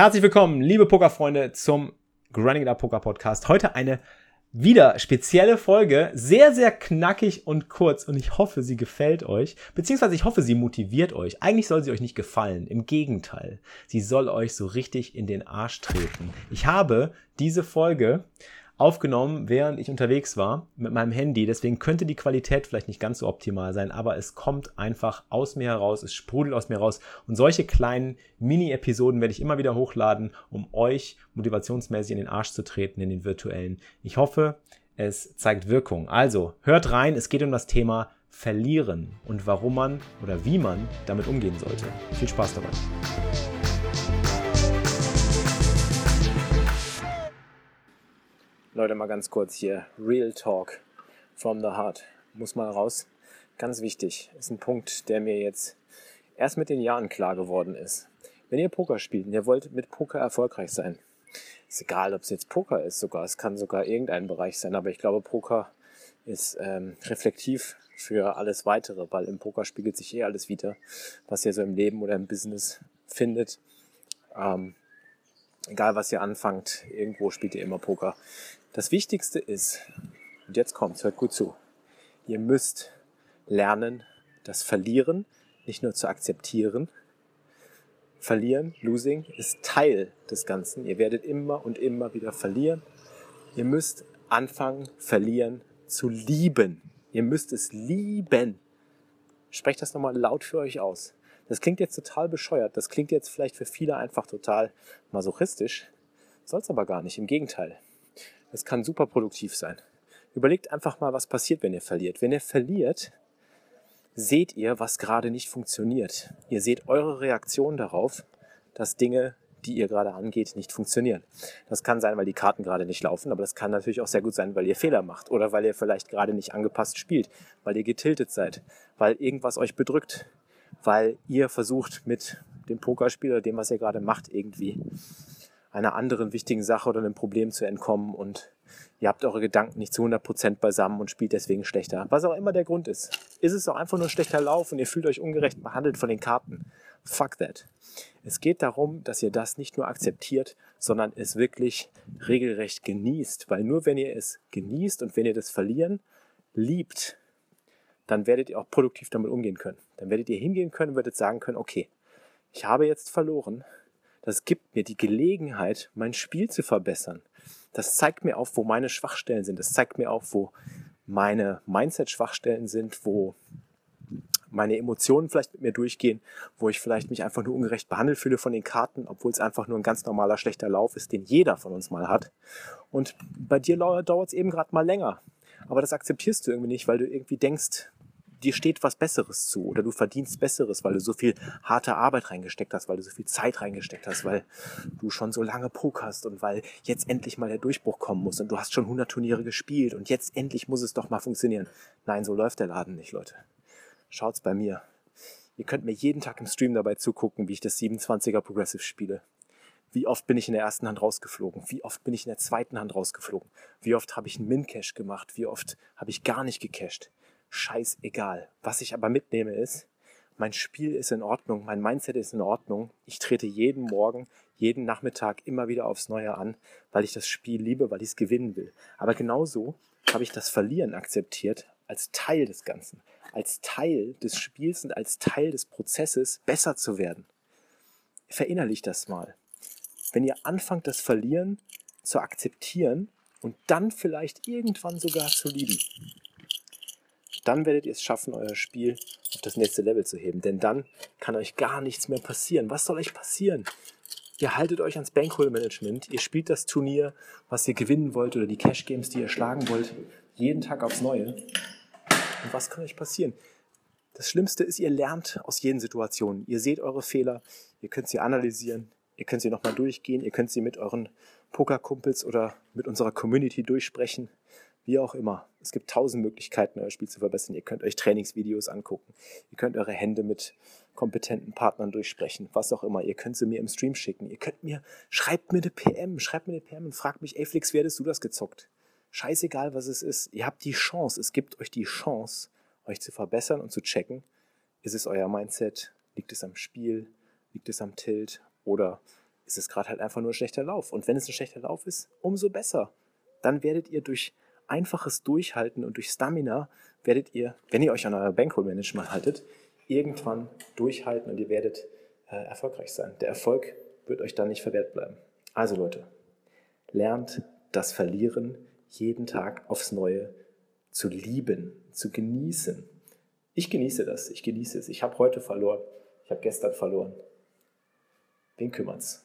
Herzlich willkommen, liebe Pokerfreunde, zum Grinding Up Poker Podcast. Heute eine wieder spezielle Folge, sehr, sehr knackig und kurz und ich hoffe, sie gefällt euch, beziehungsweise ich hoffe, sie motiviert euch. Eigentlich soll sie euch nicht gefallen, im Gegenteil, sie soll euch so richtig in den Arsch treten. Ich habe diese Folge aufgenommen, während ich unterwegs war mit meinem Handy. Deswegen könnte die Qualität vielleicht nicht ganz so optimal sein, aber es kommt einfach aus mir heraus, es sprudelt aus mir raus. Und solche kleinen Mini-Episoden werde ich immer wieder hochladen, um euch motivationsmäßig in den Arsch zu treten, in den virtuellen. Ich hoffe, es zeigt Wirkung. Also, hört rein, es geht um das Thema Verlieren und warum man oder wie man damit umgehen sollte. Viel Spaß dabei. Leute, mal ganz kurz hier. Real Talk from the heart. Muss mal raus. Ganz wichtig. Ist ein Punkt, der mir jetzt erst mit den Jahren klar geworden ist. Wenn ihr Poker spielt und ihr wollt mit Poker erfolgreich sein, ist egal, ob es jetzt Poker ist sogar, es kann sogar irgendein Bereich sein, aber ich glaube, Poker ist ähm, reflektiv für alles weitere, weil im Poker spiegelt sich eh alles wieder, was ihr so im Leben oder im Business findet. Ähm, egal was ihr anfangt, irgendwo spielt ihr immer Poker. Das Wichtigste ist, und jetzt kommt's, hört gut zu, ihr müsst lernen, das Verlieren nicht nur zu akzeptieren. Verlieren, Losing, ist Teil des Ganzen. Ihr werdet immer und immer wieder verlieren. Ihr müsst anfangen, Verlieren zu lieben. Ihr müsst es lieben. Sprecht das nochmal laut für euch aus. Das klingt jetzt total bescheuert. Das klingt jetzt vielleicht für viele einfach total masochistisch. Soll es aber gar nicht. Im Gegenteil. Es kann super produktiv sein. Überlegt einfach mal, was passiert, wenn ihr verliert. Wenn ihr verliert, seht ihr, was gerade nicht funktioniert. Ihr seht eure Reaktion darauf, dass Dinge, die ihr gerade angeht, nicht funktionieren. Das kann sein, weil die Karten gerade nicht laufen, aber das kann natürlich auch sehr gut sein, weil ihr Fehler macht oder weil ihr vielleicht gerade nicht angepasst spielt, weil ihr getiltet seid, weil irgendwas euch bedrückt, weil ihr versucht mit dem Pokerspiel oder dem, was ihr gerade macht, irgendwie einer anderen wichtigen Sache oder einem Problem zu entkommen und ihr habt eure Gedanken nicht zu 100% beisammen und spielt deswegen schlechter. Was auch immer der Grund ist. Ist es auch einfach nur schlechter Lauf und ihr fühlt euch ungerecht behandelt von den Karten? Fuck that. Es geht darum, dass ihr das nicht nur akzeptiert, sondern es wirklich regelrecht genießt. Weil nur wenn ihr es genießt und wenn ihr das Verlieren liebt, dann werdet ihr auch produktiv damit umgehen können. Dann werdet ihr hingehen können und werdet sagen können, okay, ich habe jetzt verloren, das gibt mir die Gelegenheit, mein Spiel zu verbessern. Das zeigt mir auf, wo meine Schwachstellen sind. Das zeigt mir auf, wo meine Mindset-Schwachstellen sind, wo meine Emotionen vielleicht mit mir durchgehen, wo ich vielleicht mich einfach nur ungerecht behandelt fühle von den Karten, obwohl es einfach nur ein ganz normaler schlechter Lauf ist, den jeder von uns mal hat. Und bei dir dauert es eben gerade mal länger. Aber das akzeptierst du irgendwie nicht, weil du irgendwie denkst, dir steht was Besseres zu oder du verdienst Besseres, weil du so viel harte Arbeit reingesteckt hast, weil du so viel Zeit reingesteckt hast, weil du schon so lange pokerst und weil jetzt endlich mal der Durchbruch kommen muss und du hast schon 100 Turniere gespielt und jetzt endlich muss es doch mal funktionieren. Nein, so läuft der Laden nicht, Leute. Schaut's bei mir. Ihr könnt mir jeden Tag im Stream dabei zugucken, wie ich das 27er Progressive spiele. Wie oft bin ich in der ersten Hand rausgeflogen? Wie oft bin ich in der zweiten Hand rausgeflogen? Wie oft habe ich einen Min-Cash gemacht? Wie oft habe ich gar nicht gecached? Scheißegal. Was ich aber mitnehme ist, mein Spiel ist in Ordnung, mein Mindset ist in Ordnung. Ich trete jeden Morgen, jeden Nachmittag immer wieder aufs Neue an, weil ich das Spiel liebe, weil ich es gewinnen will. Aber genauso habe ich das Verlieren akzeptiert als Teil des Ganzen, als Teil des Spiels und als Teil des Prozesses besser zu werden. Verinnerlicht das mal. Wenn ihr anfangt, das Verlieren zu akzeptieren und dann vielleicht irgendwann sogar zu lieben, dann werdet ihr es schaffen, euer Spiel auf das nächste Level zu heben. Denn dann kann euch gar nichts mehr passieren. Was soll euch passieren? Ihr haltet euch ans Bankroll-Management, ihr spielt das Turnier, was ihr gewinnen wollt oder die Cash-Games, die ihr schlagen wollt, jeden Tag aufs Neue. Und was kann euch passieren? Das Schlimmste ist, ihr lernt aus jeden Situationen. Ihr seht eure Fehler, ihr könnt sie analysieren, Ihr könnt sie nochmal durchgehen. Ihr könnt sie mit euren Pokerkumpels oder mit unserer Community durchsprechen. Wie auch immer. Es gibt tausend Möglichkeiten, euer Spiel zu verbessern. Ihr könnt euch Trainingsvideos angucken. Ihr könnt eure Hände mit kompetenten Partnern durchsprechen. Was auch immer. Ihr könnt sie mir im Stream schicken. Ihr könnt mir, schreibt mir eine PM. Schreibt mir eine PM und fragt mich, ey Flix, wie hättest du das gezockt? Scheißegal, was es ist. Ihr habt die Chance. Es gibt euch die Chance, euch zu verbessern und zu checken. Ist es euer Mindset? Liegt es am Spiel? Liegt es am Tilt? Oder ist es gerade halt einfach nur ein schlechter Lauf? Und wenn es ein schlechter Lauf ist, umso besser. Dann werdet ihr durch einfaches Durchhalten und durch Stamina werdet ihr, wenn ihr euch an euer Bankroll-Management haltet, irgendwann durchhalten und ihr werdet äh, erfolgreich sein. Der Erfolg wird euch dann nicht verwehrt bleiben. Also Leute, lernt das Verlieren jeden Tag aufs Neue zu lieben, zu genießen. Ich genieße das, ich genieße es. Ich habe heute verloren, ich habe gestern verloren. Wen kümmert's?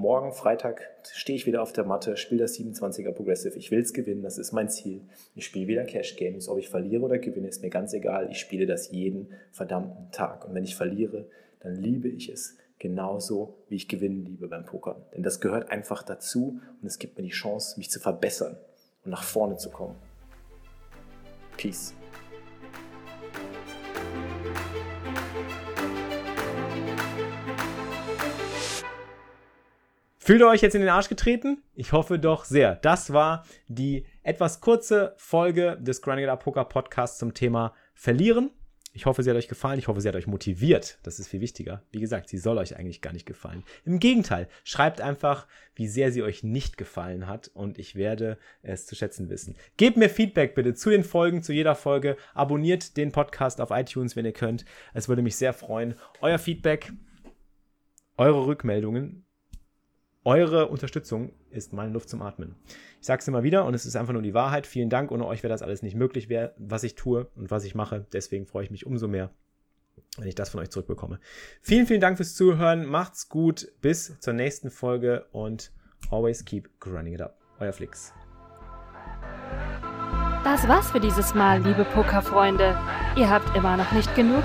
Morgen, Freitag, stehe ich wieder auf der Matte, spiele das 27er Progressive. Ich will es gewinnen, das ist mein Ziel. Ich spiele wieder Cash Games. Ob ich verliere oder gewinne, ist mir ganz egal. Ich spiele das jeden verdammten Tag. Und wenn ich verliere, dann liebe ich es genauso, wie ich gewinnen liebe beim Pokern. Denn das gehört einfach dazu und es gibt mir die Chance, mich zu verbessern und nach vorne zu kommen. Peace. Fühlt ihr euch jetzt in den Arsch getreten? Ich hoffe doch sehr. Das war die etwas kurze Folge des Grinding Up Poker Podcasts zum Thema Verlieren. Ich hoffe, sie hat euch gefallen. Ich hoffe, sie hat euch motiviert. Das ist viel wichtiger. Wie gesagt, sie soll euch eigentlich gar nicht gefallen. Im Gegenteil, schreibt einfach, wie sehr sie euch nicht gefallen hat und ich werde es zu schätzen wissen. Gebt mir Feedback bitte zu den Folgen, zu jeder Folge. Abonniert den Podcast auf iTunes, wenn ihr könnt. Es würde mich sehr freuen. Euer Feedback, eure Rückmeldungen eure Unterstützung ist meine Luft zum Atmen. Ich sage es immer wieder und es ist einfach nur die Wahrheit. Vielen Dank. Ohne euch wäre das alles nicht möglich, was ich tue und was ich mache. Deswegen freue ich mich umso mehr, wenn ich das von euch zurückbekomme. Vielen, vielen Dank fürs Zuhören. Macht's gut. Bis zur nächsten Folge und always keep grinding it up. Euer Flix. Das war's für dieses Mal, liebe Pokerfreunde. Ihr habt immer noch nicht genug?